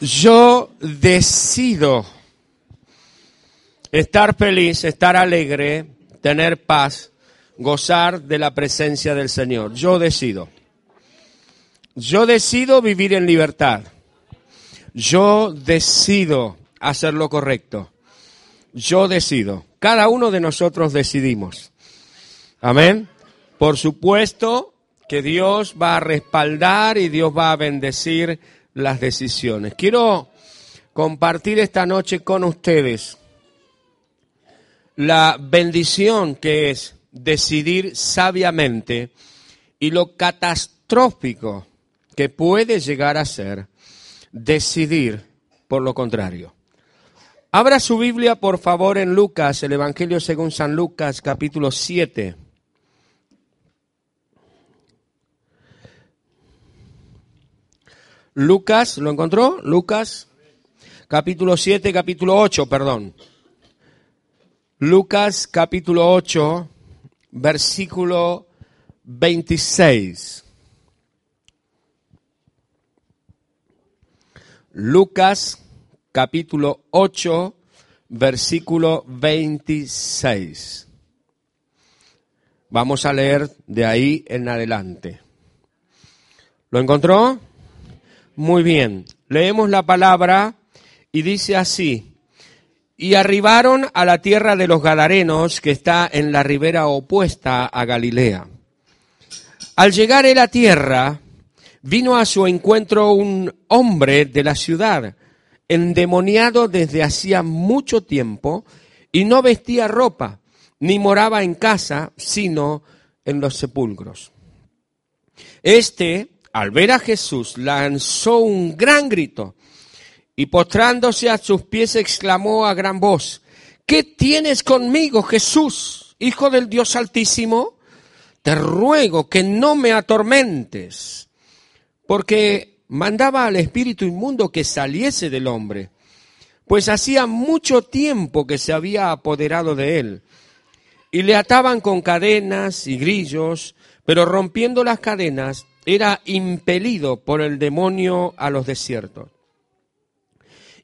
Yo decido estar feliz, estar alegre, tener paz, gozar de la presencia del Señor. Yo decido. Yo decido vivir en libertad. Yo decido hacer lo correcto. Yo decido. Cada uno de nosotros decidimos. Amén. Por supuesto que Dios va a respaldar y Dios va a bendecir las decisiones. Quiero compartir esta noche con ustedes la bendición que es decidir sabiamente y lo catastrófico que puede llegar a ser decidir por lo contrario. Abra su Biblia, por favor, en Lucas, el Evangelio según San Lucas, capítulo 7. Lucas, ¿lo encontró? Lucas, capítulo 7, capítulo 8, perdón. Lucas, capítulo 8, versículo 26. Lucas, capítulo 8, versículo 26. Vamos a leer de ahí en adelante. ¿Lo encontró? Muy bien. Leemos la palabra y dice así. Y arribaron a la tierra de los Gadarenos, que está en la ribera opuesta a Galilea. Al llegar a la tierra, vino a su encuentro un hombre de la ciudad, endemoniado desde hacía mucho tiempo, y no vestía ropa, ni moraba en casa, sino en los sepulcros. Este al ver a Jesús, lanzó un gran grito y postrándose a sus pies exclamó a gran voz, ¿qué tienes conmigo, Jesús, Hijo del Dios Altísimo? Te ruego que no me atormentes, porque mandaba al espíritu inmundo que saliese del hombre, pues hacía mucho tiempo que se había apoderado de él, y le ataban con cadenas y grillos, pero rompiendo las cadenas, era impelido por el demonio a los desiertos.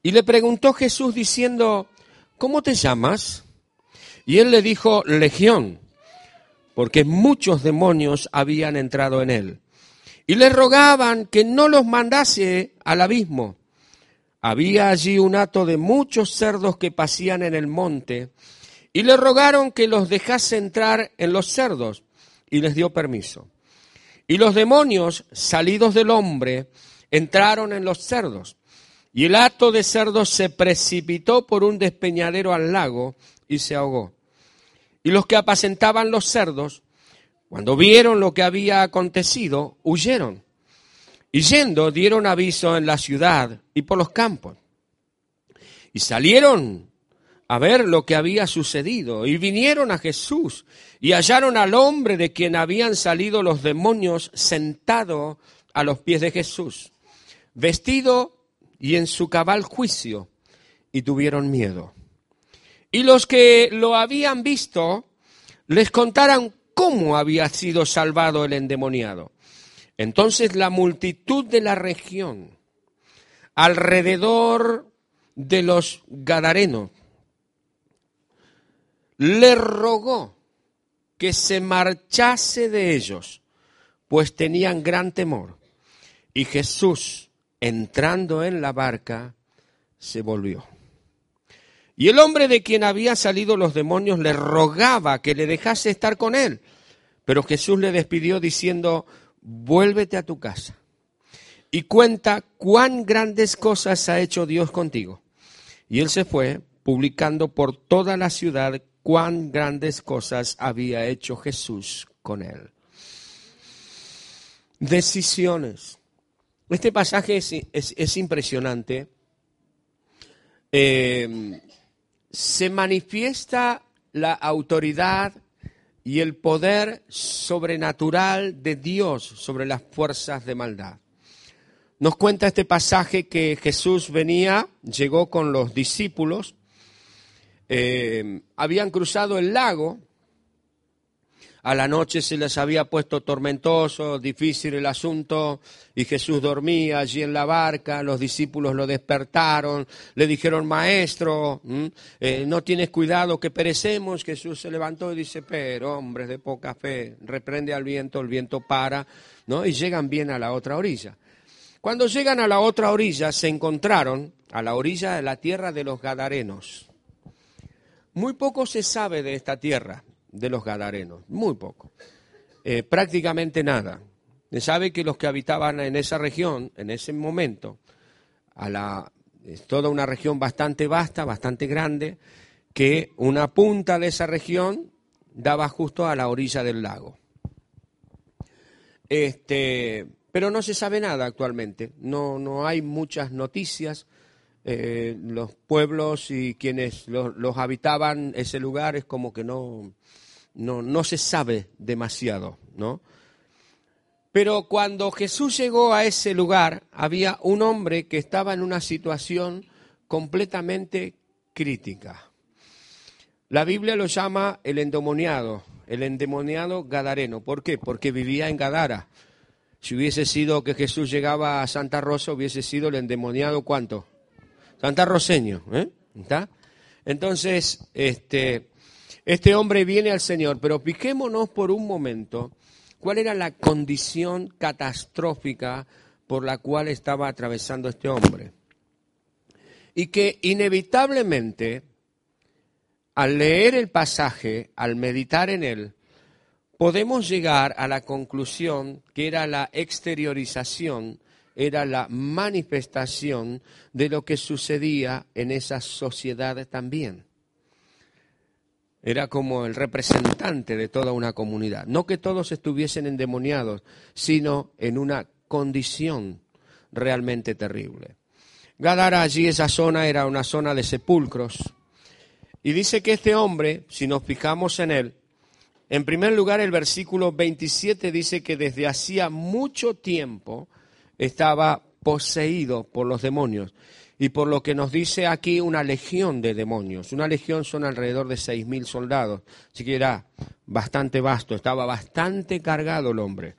Y le preguntó Jesús diciendo, ¿cómo te llamas? Y él le dijo, Legión, porque muchos demonios habían entrado en él. Y le rogaban que no los mandase al abismo. Había allí un hato de muchos cerdos que pasían en el monte, y le rogaron que los dejase entrar en los cerdos, y les dio permiso. Y los demonios, salidos del hombre, entraron en los cerdos. Y el hato de cerdos se precipitó por un despeñadero al lago y se ahogó. Y los que apacentaban los cerdos, cuando vieron lo que había acontecido, huyeron. Y yendo dieron aviso en la ciudad y por los campos. Y salieron a ver lo que había sucedido. Y vinieron a Jesús y hallaron al hombre de quien habían salido los demonios sentado a los pies de Jesús, vestido y en su cabal juicio, y tuvieron miedo. Y los que lo habían visto les contaron cómo había sido salvado el endemoniado. Entonces la multitud de la región alrededor de los Gadarenos le rogó que se marchase de ellos, pues tenían gran temor. Y Jesús, entrando en la barca, se volvió. Y el hombre de quien había salido los demonios le rogaba que le dejase estar con él. Pero Jesús le despidió diciendo, vuélvete a tu casa y cuenta cuán grandes cosas ha hecho Dios contigo. Y él se fue, publicando por toda la ciudad cuán grandes cosas había hecho Jesús con él. Decisiones. Este pasaje es, impresionante. Eh, se manifiesta la autoridad y el poder sobrenatural de Dios sobre las fuerzas de maldad. Nos cuenta este pasaje que Jesús venía, llegó con los discípulos, eh, habían cruzado el lago, a la noche se les había puesto tormentoso, difícil el asunto, y Jesús dormía allí en la barca, los discípulos lo despertaron, le dijeron, maestro, eh, no tienes cuidado que perecemos. Jesús se levantó y dice, pero hombres de poca fe, reprende al viento, el viento para, ¿no? y llegan bien a la otra orilla. Cuando llegan a la otra orilla, se encontraron a la orilla de la tierra de los Gadarenos. Muy poco se sabe de esta tierra de los Gadarenos, muy poco, eh, prácticamente nada. Se sabe que los que habitaban en esa región, en ese momento, a la, es toda una región bastante vasta, bastante grande, que una punta de esa región daba justo a la orilla del lago. Este, pero no se sabe nada actualmente, no, no hay muchas noticias. Eh, los pueblos y quienes los habitaban ese lugar es como que no, no, no se sabe demasiado, ¿no? Pero cuando Jesús llegó a ese lugar, había un hombre que estaba en una situación completamente crítica. La Biblia lo llama el endemoniado, el endemoniado gadareno. ¿Por qué? Porque vivía en Gadara. Si hubiese sido que Jesús llegaba a Santa Rosa, hubiese sido el endemoniado ¿cuánto? Santa ¿eh? ¿Está? Entonces, este, este hombre viene al Señor, pero fijémonos por un momento cuál era la condición catastrófica por la cual estaba atravesando este hombre. Y que inevitablemente, al leer el pasaje, al meditar en él, podemos llegar a la conclusión que era la exteriorización, era la manifestación de lo que sucedía en esa sociedad también. Era como el representante de toda una comunidad. No que todos estuviesen endemoniados, sino en una condición realmente terrible. Gadara allí, esa zona era una zona de sepulcros. Y dice que este hombre, si nos fijamos en él, en primer lugar el versículo 27 dice que desde hacía mucho tiempo estaba poseído por los demonios y por lo que nos dice aquí una legión de demonios. Una legión son alrededor de seis mil soldados, así que era bastante vasto, estaba bastante cargado el hombre.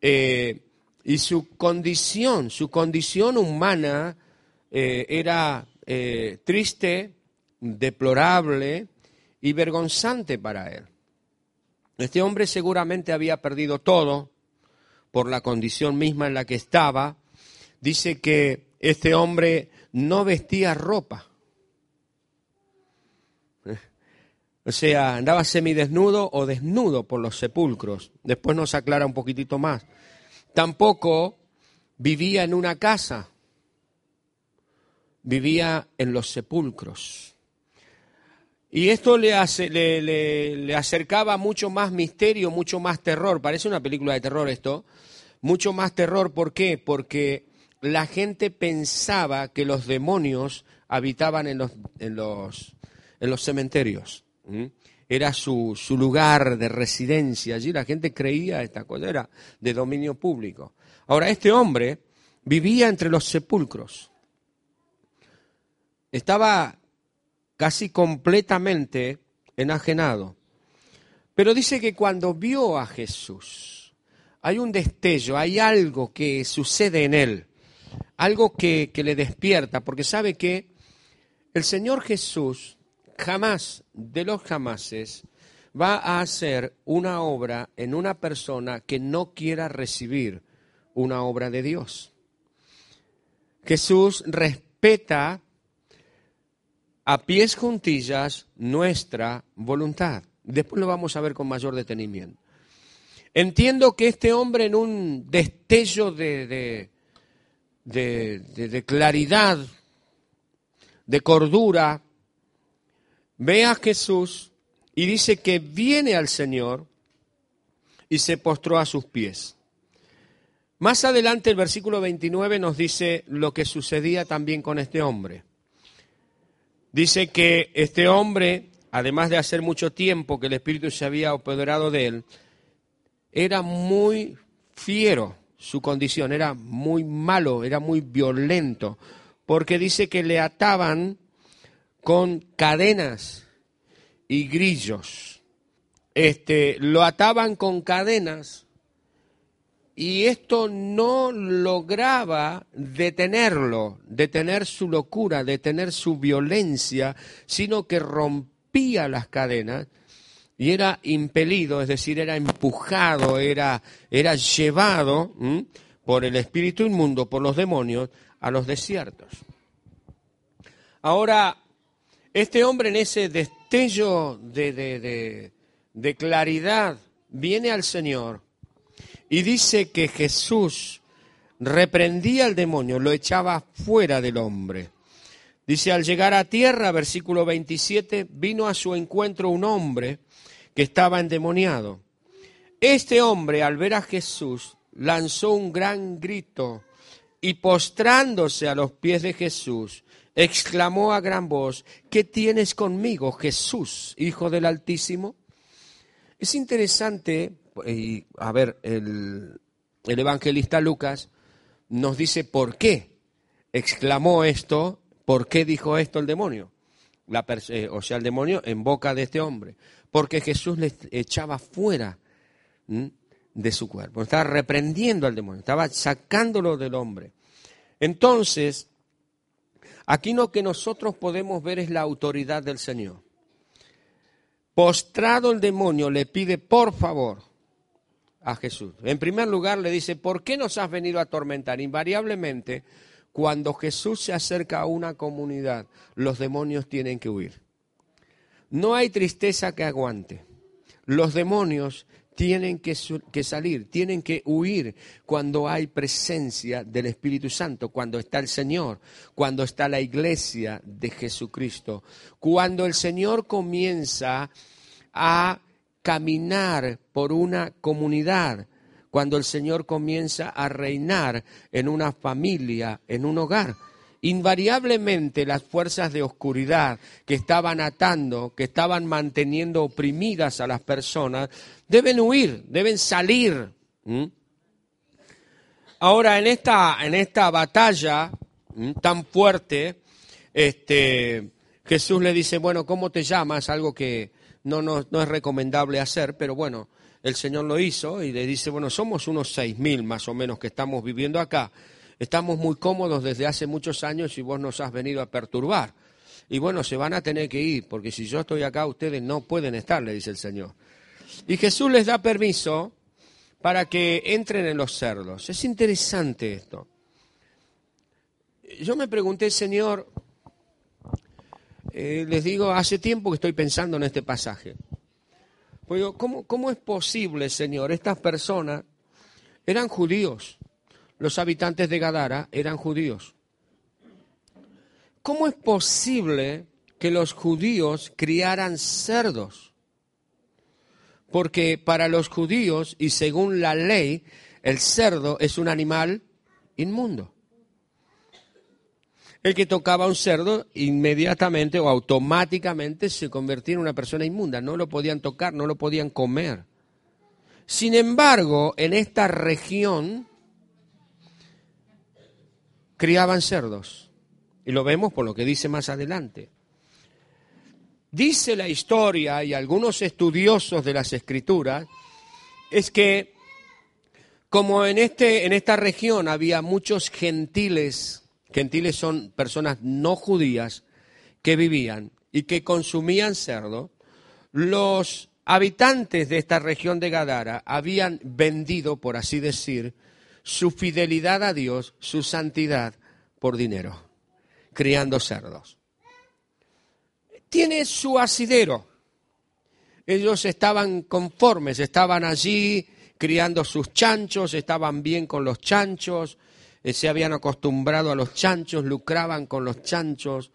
Eh, y su condición, su condición humana eh, era eh, triste, deplorable y vergonzante para él. Este hombre seguramente había perdido todo por la condición misma en la que estaba. Dice que este hombre no vestía ropa. O sea, andaba semidesnudo o desnudo por los sepulcros. Después nos aclara un poquitito más. Tampoco vivía en una casa. Vivía en los sepulcros. Y esto le, le, acercaba mucho más misterio, mucho más terror. Parece una película de terror esto. Mucho más terror, ¿por qué? Porque la gente pensaba que los demonios habitaban en los, en los, en los cementerios. Era su, su, lugar de residencia. Allí la gente creía esta cosa, era de dominio público. Ahora, este hombre vivía entre los sepulcros. Estaba casi completamente enajenado. Pero dice que cuando vio a Jesús, hay un destello, hay algo que sucede en él algo que, le despierta, porque sabe que el Señor Jesús jamás de los jamases va a hacer una obra en una persona que no quiera recibir una obra de Dios. Jesús respeta a pies juntillas nuestra voluntad. Después lo vamos a ver con mayor detenimiento. Entiendo que este hombre en un destello de, de, claridad, de cordura, ve a Jesús y dice que viene al Señor y se postró a sus pies. Más adelante el versículo 29 nos dice lo que sucedía también con este hombre. Dice que este hombre, además de hacer mucho tiempo que el Espíritu se había apoderado de él, era muy fiero su condición, era muy malo, era muy violento, porque dice que le ataban con cadenas y grillos. este, lo ataban con cadenas y esto no lograba detenerlo, detener su locura, detener su violencia, sino que rompía las cadenas y era impelido, es decir, era empujado, era, era llevado por el espíritu inmundo, por los demonios, a los desiertos. Ahora, este hombre en ese destello de, de claridad viene al Señor y dice que Jesús reprendía al demonio, lo echaba fuera del hombre. Dice, al llegar a tierra, versículo 27, vino a su encuentro un hombre que estaba endemoniado. Este hombre, al ver a Jesús, lanzó un gran grito y postrándose a los pies de Jesús, exclamó a gran voz, ¿qué tienes conmigo, Jesús, Hijo del Altísimo? Es interesante, y a ver, el, el evangelista Lucas nos dice por qué exclamó esto, por qué dijo esto el demonio, eh, o sea, el demonio en boca de este hombre porque Jesús le echaba fuera de su cuerpo, estaba reprendiendo al demonio, estaba sacándolo del hombre. Entonces, aquí lo que nosotros podemos ver es la autoridad del Señor. Postrado el demonio le pide por favor a Jesús. En primer lugar le dice, ¿por qué nos has venido a atormentar? Invariablemente, cuando Jesús se acerca a una comunidad, los demonios tienen que huir. No hay tristeza que aguante. Los demonios tienen que, salir, tienen que huir cuando hay presencia del Espíritu Santo, cuando está el Señor, cuando está la iglesia de Jesucristo, cuando el Señor comienza a caminar por una comunidad, cuando el Señor comienza a reinar en una familia, en un hogar invariablemente las fuerzas de oscuridad que estaban atando, que estaban manteniendo oprimidas a las personas, deben huir, deben salir. Ahora, en esta, en esta batalla tan fuerte, este, Jesús le dice, bueno, ¿cómo te llamas? Algo que no, no, no es recomendable hacer, pero bueno, el Señor lo hizo y le dice, bueno, somos unos seis mil más o menos que estamos viviendo acá estamos muy cómodos desde hace muchos años y vos nos has venido a perturbar. Y bueno, se van a tener que ir, porque si yo estoy acá, ustedes no pueden estar, le dice el Señor. Y Jesús les da permiso para que entren en los cerdos. Es interesante esto. Yo me pregunté, Señor, eh, les digo, hace tiempo que estoy pensando en este pasaje. Pues ¿cómo, ¿cómo es posible, Señor? Estas personas eran judíos los habitantes de Gadara eran judíos. ¿Cómo es posible que los judíos criaran cerdos? Porque para los judíos y según la ley, el cerdo es un animal inmundo. El que tocaba un cerdo inmediatamente o automáticamente se convertía en una persona inmunda. No lo podían tocar, no lo podían comer. Sin embargo, en esta región criaban cerdos. Y lo vemos por lo que dice más adelante. Dice la historia y algunos estudiosos de las escrituras, es que como en, este, en esta región había muchos gentiles, gentiles son personas no judías que vivían y que consumían cerdo, los habitantes de esta región de Gadara habían vendido, por así decir, su fidelidad a Dios, su santidad, por dinero, criando cerdos. Tiene su asidero. Ellos estaban conformes, estaban allí criando sus chanchos, estaban bien con los chanchos, se habían acostumbrado a los chanchos, lucraban con los chanchos.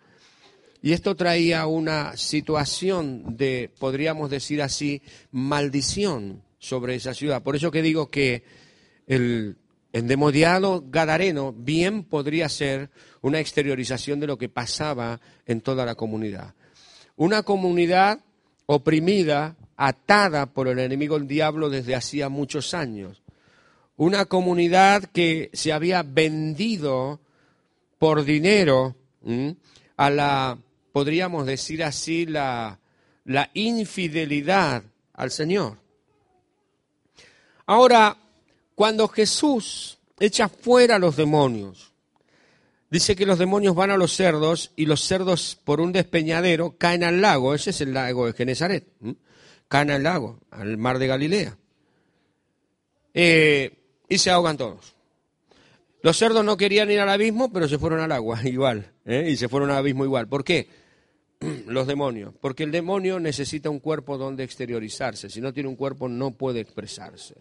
Y esto traía una situación de, podríamos decir así, maldición sobre esa ciudad. Por eso que digo que el endemoniado gadareno bien podría ser una exteriorización de lo que pasaba en toda la comunidad. Una comunidad oprimida, atada por el enemigo el diablo desde hacía muchos años. Una comunidad que se había vendido por dinero a la, podríamos decir así, la, la infidelidad al Señor. Ahora, cuando Jesús echa fuera a los demonios, dice que los demonios van a los cerdos y los cerdos por un despeñadero caen al lago, ese es el lago de Genezaret, caen al lago, al mar de Galilea, eh, y se ahogan todos. Los cerdos no querían ir al abismo, pero se fueron al agua igual, ¿eh? y se fueron al abismo igual. ¿Por qué? Los demonios. Porque el demonio necesita un cuerpo donde exteriorizarse. Si no tiene un cuerpo, no puede expresarse.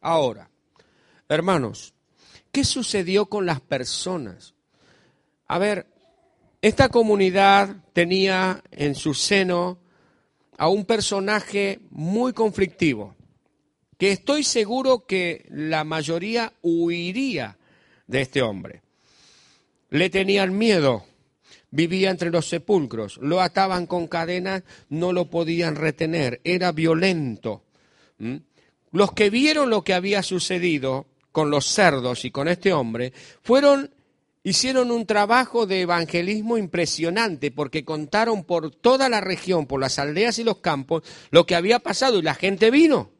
Ahora, hermanos, ¿qué sucedió con las personas? A ver, esta comunidad tenía en su seno a un personaje muy conflictivo, estoy seguro que la mayoría huiría de este hombre. Le tenían miedo, vivía entre los sepulcros, lo ataban con cadenas, no lo podían retener, era violento. Los que vieron lo que había sucedido con los cerdos y con este hombre fueron hicieron un trabajo de evangelismo impresionante porque contaron por toda la región, por las aldeas y los campos, lo que había pasado y la gente vino.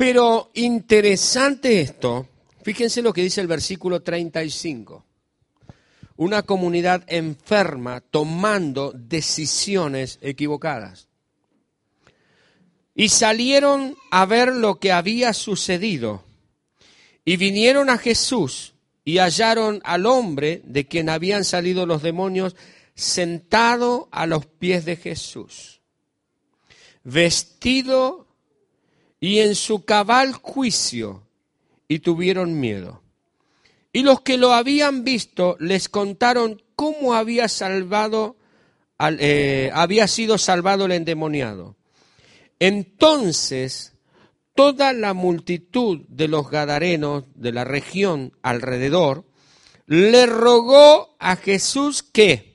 Pero interesante esto, Fíjense lo que dice el versículo 35. Una comunidad enferma tomando decisiones equivocadas. Y salieron a ver lo que había sucedido. Y vinieron a Jesús y hallaron al hombre de quien habían salido los demonios sentado a los pies de Jesús, vestido y en su cabal juicio y tuvieron miedo. Y los que lo habían visto les contaron cómo había salvado, eh, había sido salvado el endemoniado. Entonces toda la multitud de los gadarenos de la región alrededor le rogó a Jesús que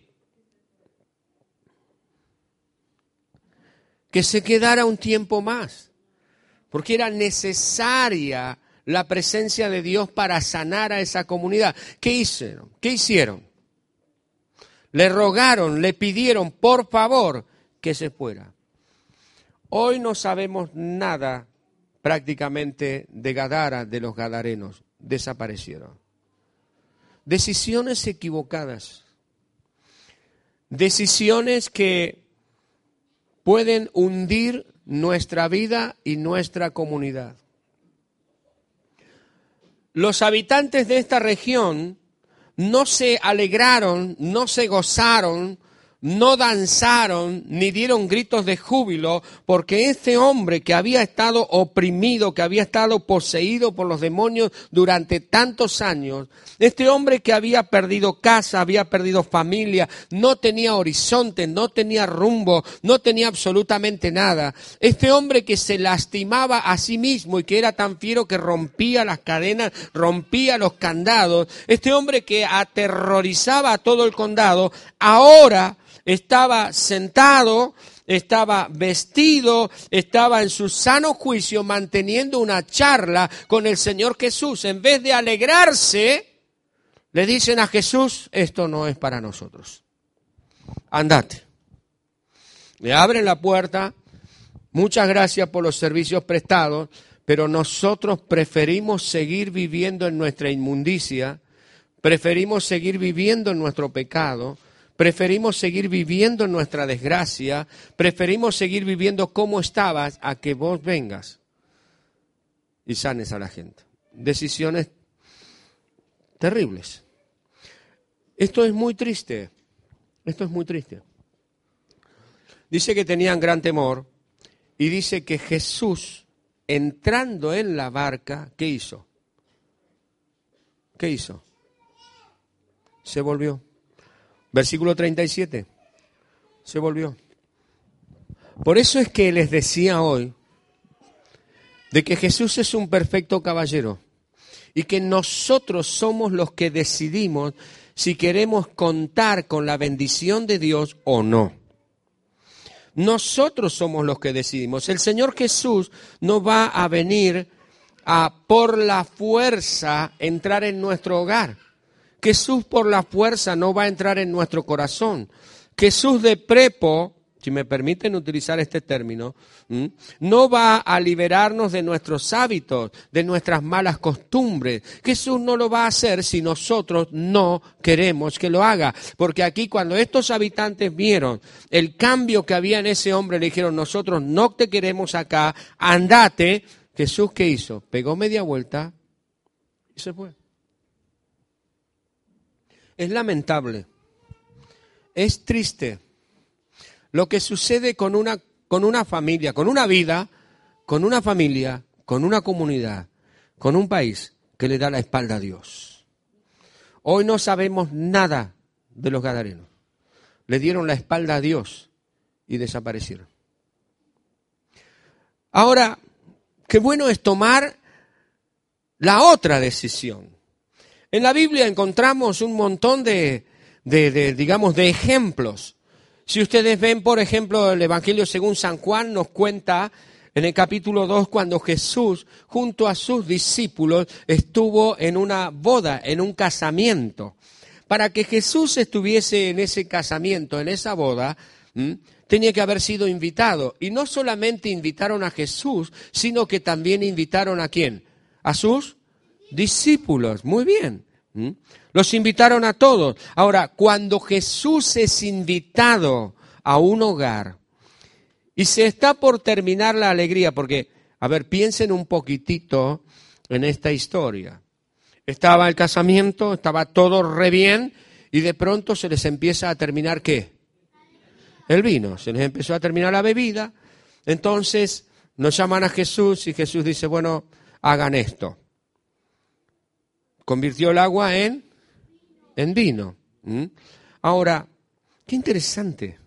que se quedara un tiempo más, porque era necesaria la presencia de Dios para sanar a esa comunidad. ¿Qué hicieron? ¿Qué hicieron? Le rogaron, le pidieron, por favor, que se fuera. Hoy no sabemos nada prácticamente de Gadara, de los gadarenos. Desaparecieron. Decisiones equivocadas. Decisiones que pueden hundir nuestra vida y nuestra comunidad. Los habitantes de esta región no se alegraron, no se gozaron no danzaron ni dieron gritos de júbilo, porque este hombre que había estado oprimido, que había estado poseído por los demonios durante tantos años, este hombre que había perdido casa, había perdido familia, no tenía horizonte, no tenía rumbo, no tenía absolutamente nada, este hombre que se lastimaba a sí mismo y que era tan fiero que rompía las cadenas, rompía los candados, este hombre que aterrorizaba a todo el condado, ahora estaba sentado, estaba vestido, estaba en su sano juicio manteniendo una charla con el Señor Jesús. En vez de alegrarse, le dicen a Jesús, esto no es para nosotros. Andate. Le abren la puerta, muchas gracias por los servicios prestados, pero nosotros preferimos seguir viviendo en nuestra inmundicia, preferimos seguir viviendo en nuestro pecado, Preferimos seguir viviendo nuestra desgracia, preferimos seguir viviendo como estabas a que vos vengas y sanes a la gente. Decisiones terribles. Esto es muy triste, esto es muy triste. Dice que tenían gran temor y dice que Jesús, entrando en la barca, ¿qué hizo? ¿Qué hizo? Se volvió. Versículo 37. Se volvió. Por eso es que les decía hoy de que Jesús es un perfecto caballero y que nosotros somos los que decidimos si queremos contar con la bendición de Dios o no. Nosotros somos los que decidimos. El Señor Jesús no va a venir a por la fuerza entrar en nuestro hogar. Jesús por la fuerza no va a entrar en nuestro corazón. Jesús de prepo, si me permiten utilizar este término, no va a liberarnos de nuestros hábitos, de nuestras malas costumbres. Jesús no lo va a hacer si nosotros no queremos que lo haga. Porque aquí cuando estos habitantes vieron el cambio que había en ese hombre, le dijeron, nosotros no te queremos acá, andate. Jesús, ¿qué hizo? Pegó media vuelta y se fue. Es lamentable, es triste lo que sucede con una, con una familia, con una vida, con una familia, con una comunidad, con un país que le da la espalda a Dios. Hoy no sabemos nada de los gadarenos. Le dieron la espalda a Dios y desaparecieron. Ahora, qué bueno es tomar la otra decisión. En la Biblia encontramos un montón de, digamos, de ejemplos si ustedes ven, por ejemplo, el Evangelio según San Juan nos cuenta en el capítulo 2 cuando Jesús junto a sus discípulos estuvo en una boda, en un casamiento. Para que Jesús estuviese en ese casamiento, en esa boda, tenía que haber sido invitado. Y no solamente invitaron a Jesús, sino que también invitaron a quién? A sus discípulos. Muy bien. Los invitaron a todos. Ahora, cuando Jesús es invitado a un hogar y se está por terminar la alegría, porque, a ver, piensen un poquitito en esta historia. Estaba el casamiento, estaba todo re bien y de pronto se les empieza a terminar qué? El vino, se les empezó a terminar la bebida. Entonces nos llaman a Jesús y Jesús dice, bueno, hagan esto. Convirtió el agua en en vino. Ahora, qué interesante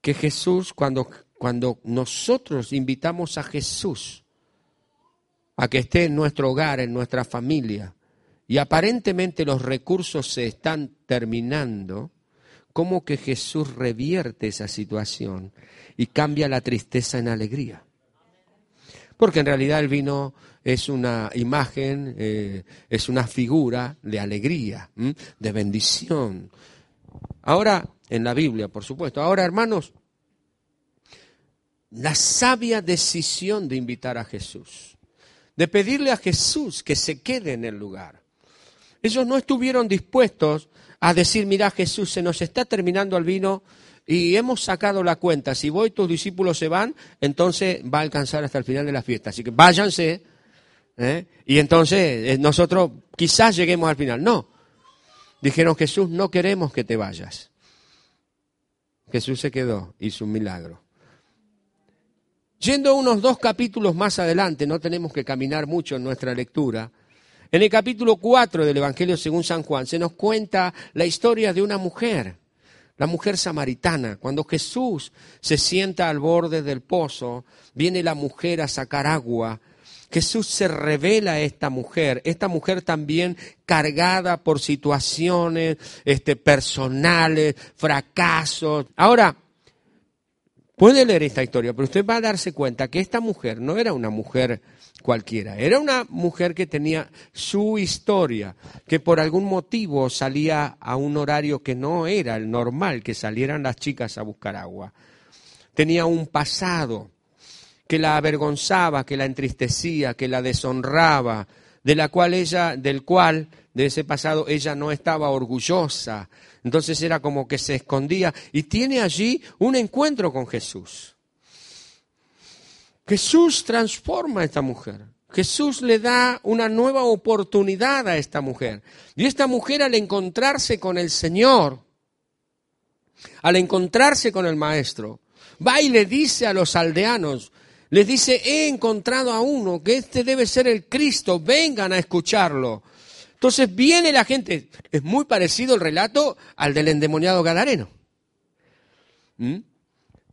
que Jesús, cuando, cuando nosotros invitamos a Jesús a que esté en nuestro hogar, en nuestra familia, y aparentemente los recursos se están terminando, ¿cómo que Jesús revierte esa situación y cambia la tristeza en alegría? Porque en realidad el vino es una imagen, eh, es una figura de alegría, de bendición. Ahora, en la Biblia, por supuesto. Ahora, hermanos, la sabia decisión de invitar a Jesús, de pedirle a Jesús que se quede en el lugar. Ellos no estuvieron dispuestos a decir, mira Jesús, se nos está terminando el vino, y hemos sacado la cuenta, si voy tus discípulos se van, entonces va a alcanzar hasta el final de la fiesta. Así que váyanse, ¿eh? y entonces eh, nosotros quizás lleguemos al final. No, dijeron Jesús, no queremos que te vayas. Jesús se quedó, hizo un milagro. Yendo unos dos capítulos más adelante, no tenemos que caminar mucho en nuestra lectura, en el capítulo 4 del Evangelio según San Juan se nos cuenta la historia de una mujer la mujer samaritana. Cuando Jesús se sienta al borde del pozo, viene la mujer a sacar agua. Jesús se revela a esta mujer, esta mujer también cargada por situaciones este, personales, fracasos. Ahora, puede leer esta historia, pero usted va a darse cuenta que esta mujer no era una mujer cualquiera. Era una mujer que tenía su historia, que por algún motivo salía a un horario que no era el normal, que salieran las chicas a buscar agua. Tenía un pasado que la avergonzaba, que la entristecía, que la deshonraba, de la cual ella, del cual, de ese pasado, ella no estaba orgullosa. Entonces era como que se escondía y tiene allí un encuentro con Jesús. Jesús transforma a esta mujer. Jesús le da una nueva oportunidad a esta mujer. Y esta mujer al encontrarse con el Señor, al encontrarse con el Maestro, va y le dice a los aldeanos, les dice, he encontrado a uno, que este debe ser el Cristo, vengan a escucharlo. Entonces viene la gente, es muy parecido el relato al del endemoniado Gadareno. ¿Mm?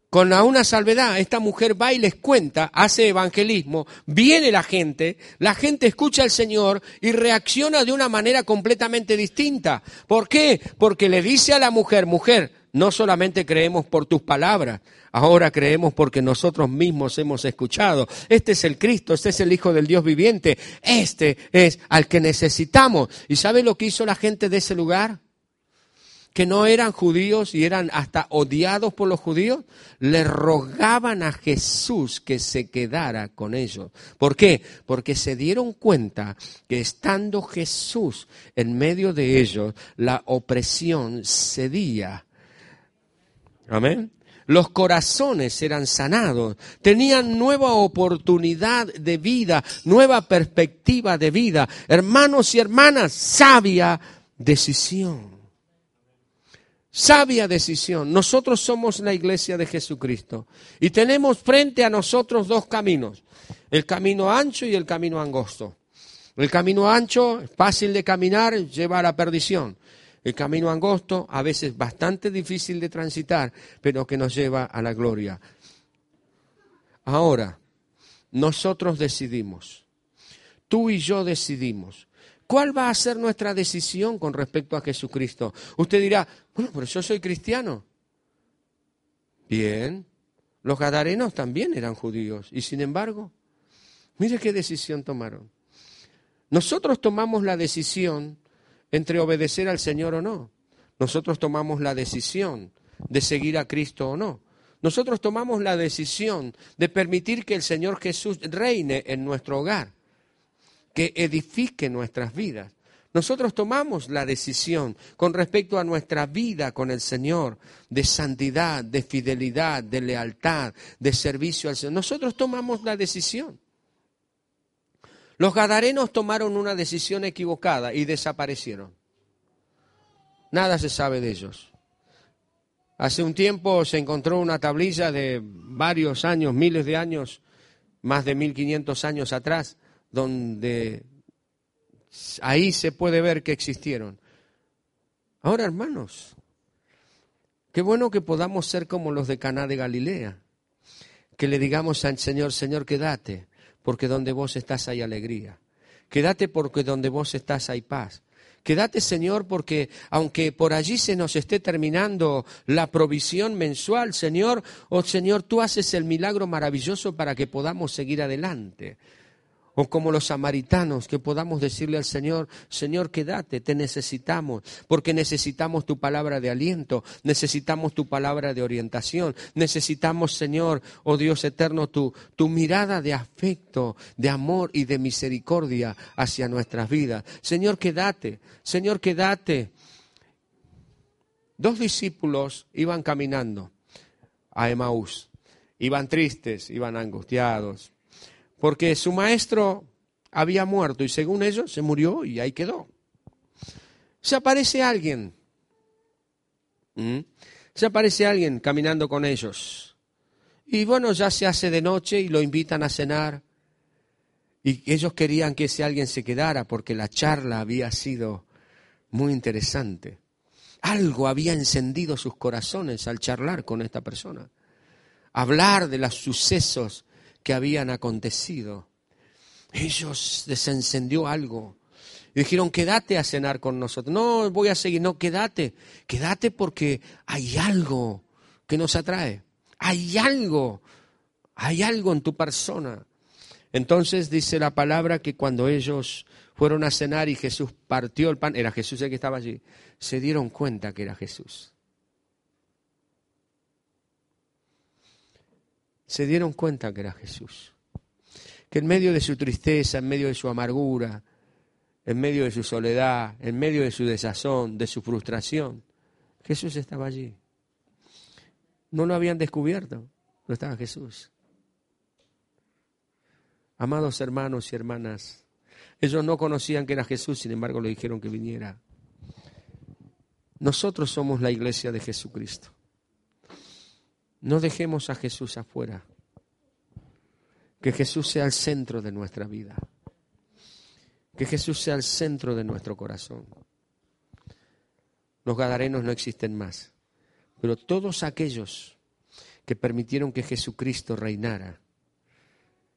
Con una salvedad, esta mujer va y les cuenta, hace evangelismo, viene la gente, la gente escucha al Señor y reacciona de una manera completamente distinta. ¿Por qué? Porque le dice a la mujer, mujer, no solamente creemos por tus palabras, ahora creemos porque nosotros mismos hemos escuchado. Este es el Cristo, este es el Hijo del Dios viviente, este es al que necesitamos. ¿Y sabe lo que hizo la gente de ese lugar? Que no eran judíos y eran hasta odiados por los judíos, le rogaban a Jesús que se quedara con ellos. ¿Por qué? Porque se dieron cuenta que estando Jesús en medio de ellos, la opresión cedía. Amén los corazones eran sanados, tenían nueva oportunidad de vida, nueva perspectiva de vida. Hermanos y hermanas, sabia decisión. Sabia decisión. Nosotros somos la iglesia de Jesucristo y tenemos frente a nosotros dos caminos, el camino ancho y el camino angosto. El camino ancho, fácil de caminar, lleva a la perdición. El camino angosto, a veces bastante difícil de transitar, pero que nos lleva a la gloria. Ahora, nosotros decidimos, tú y yo decidimos. ¿Cuál va a ser nuestra decisión con respecto a Jesucristo? Usted dirá, bueno, pero yo soy cristiano. Bien, los gadarenos también eran judíos y sin embargo, mire qué decisión tomaron. Nosotros tomamos la decisión entre obedecer al Señor o no. Nosotros tomamos la decisión de seguir a Cristo o no. Nosotros tomamos la decisión de permitir que el Señor Jesús reine en nuestro hogar, que edifique nuestras vidas. Nosotros tomamos la decisión con respecto a nuestra vida con el Señor, de santidad, de fidelidad, de lealtad, de servicio al Señor. Nosotros tomamos la decisión. Los gadarenos tomaron una decisión equivocada y desaparecieron. Nada se sabe de ellos. Hace un tiempo se encontró una tablilla de varios años, miles de años, más de 1500 años atrás, donde ahí se puede ver que existieron. Ahora, hermanos, qué bueno que podamos ser como los de Caná de Galilea, que le digamos al Señor, Señor, quédate, porque donde vos estás hay alegría. Quédate porque donde vos estás hay paz. Quédate, Señor, porque aunque por allí se nos esté terminando la provisión mensual, Señor, oh Señor, tú haces el milagro maravilloso para que podamos seguir adelante. O como los samaritanos, que podamos decirle al Señor, Señor, quédate, te necesitamos, porque necesitamos tu palabra de aliento, necesitamos tu palabra de orientación, necesitamos, Señor, oh Dios eterno, tu, tu mirada de afecto, de amor y de misericordia hacia nuestras vidas. Señor, quédate, Señor, quédate. Dos discípulos iban caminando a Emaús, iban tristes, iban angustiados porque su maestro había muerto y según ellos se murió y ahí quedó. Se aparece alguien, se aparece alguien caminando con ellos. Y bueno, ya se hace de noche y lo invitan a cenar. Y ellos querían que ese alguien se quedara porque la charla había sido muy interesante. Algo había encendido sus corazones al charlar con esta persona. Hablar de los sucesos que habían acontecido. Ellos les encendió algo. Y dijeron, quédate a cenar con nosotros. No, voy a seguir, no, quédate. Quédate porque hay algo que nos atrae. Hay algo, hay algo en tu persona. Entonces dice la palabra que cuando ellos fueron a cenar y Jesús partió el pan, era Jesús el que estaba allí, se dieron cuenta que era Jesús. Se dieron cuenta que era Jesús. Que en medio de su tristeza, en medio de su amargura, en medio de su soledad, en medio de su desazón, de su frustración, Jesús estaba allí. No lo habían descubierto, no estaba Jesús. Amados hermanos y hermanas, ellos no conocían que era Jesús, sin embargo le dijeron que viniera. Nosotros somos la iglesia de Jesucristo. No dejemos a Jesús afuera. Que Jesús sea el centro de nuestra vida. Que Jesús sea el centro de nuestro corazón. Los gadarenos no existen más. Pero todos aquellos que permitieron que Jesucristo reinara,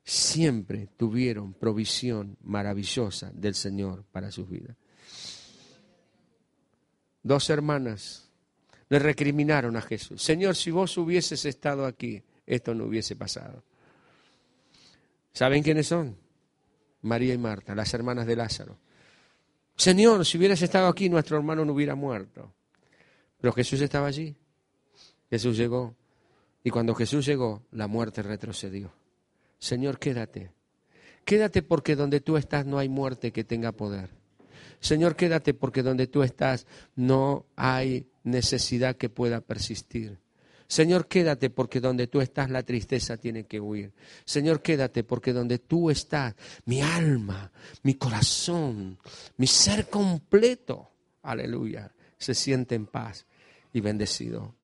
siempre tuvieron provisión maravillosa del Señor para sus vidas. Dos hermanas le recriminaron a Jesús. Señor, si vos hubieses estado aquí, esto no hubiese pasado. ¿Saben quiénes son? María y Marta, las hermanas de Lázaro. Señor, si hubieras estado aquí, nuestro hermano no hubiera muerto. Pero Jesús estaba allí. Jesús llegó. Y cuando Jesús llegó, la muerte retrocedió. Señor, quédate. Quédate porque donde tú estás no hay muerte que tenga poder. Señor, quédate porque donde tú estás no hay necesidad que pueda persistir. Señor, quédate porque donde tú estás la tristeza tiene que huir. Señor, quédate porque donde tú estás, mi alma, mi corazón, mi ser completo, aleluya, se siente en paz y bendecido.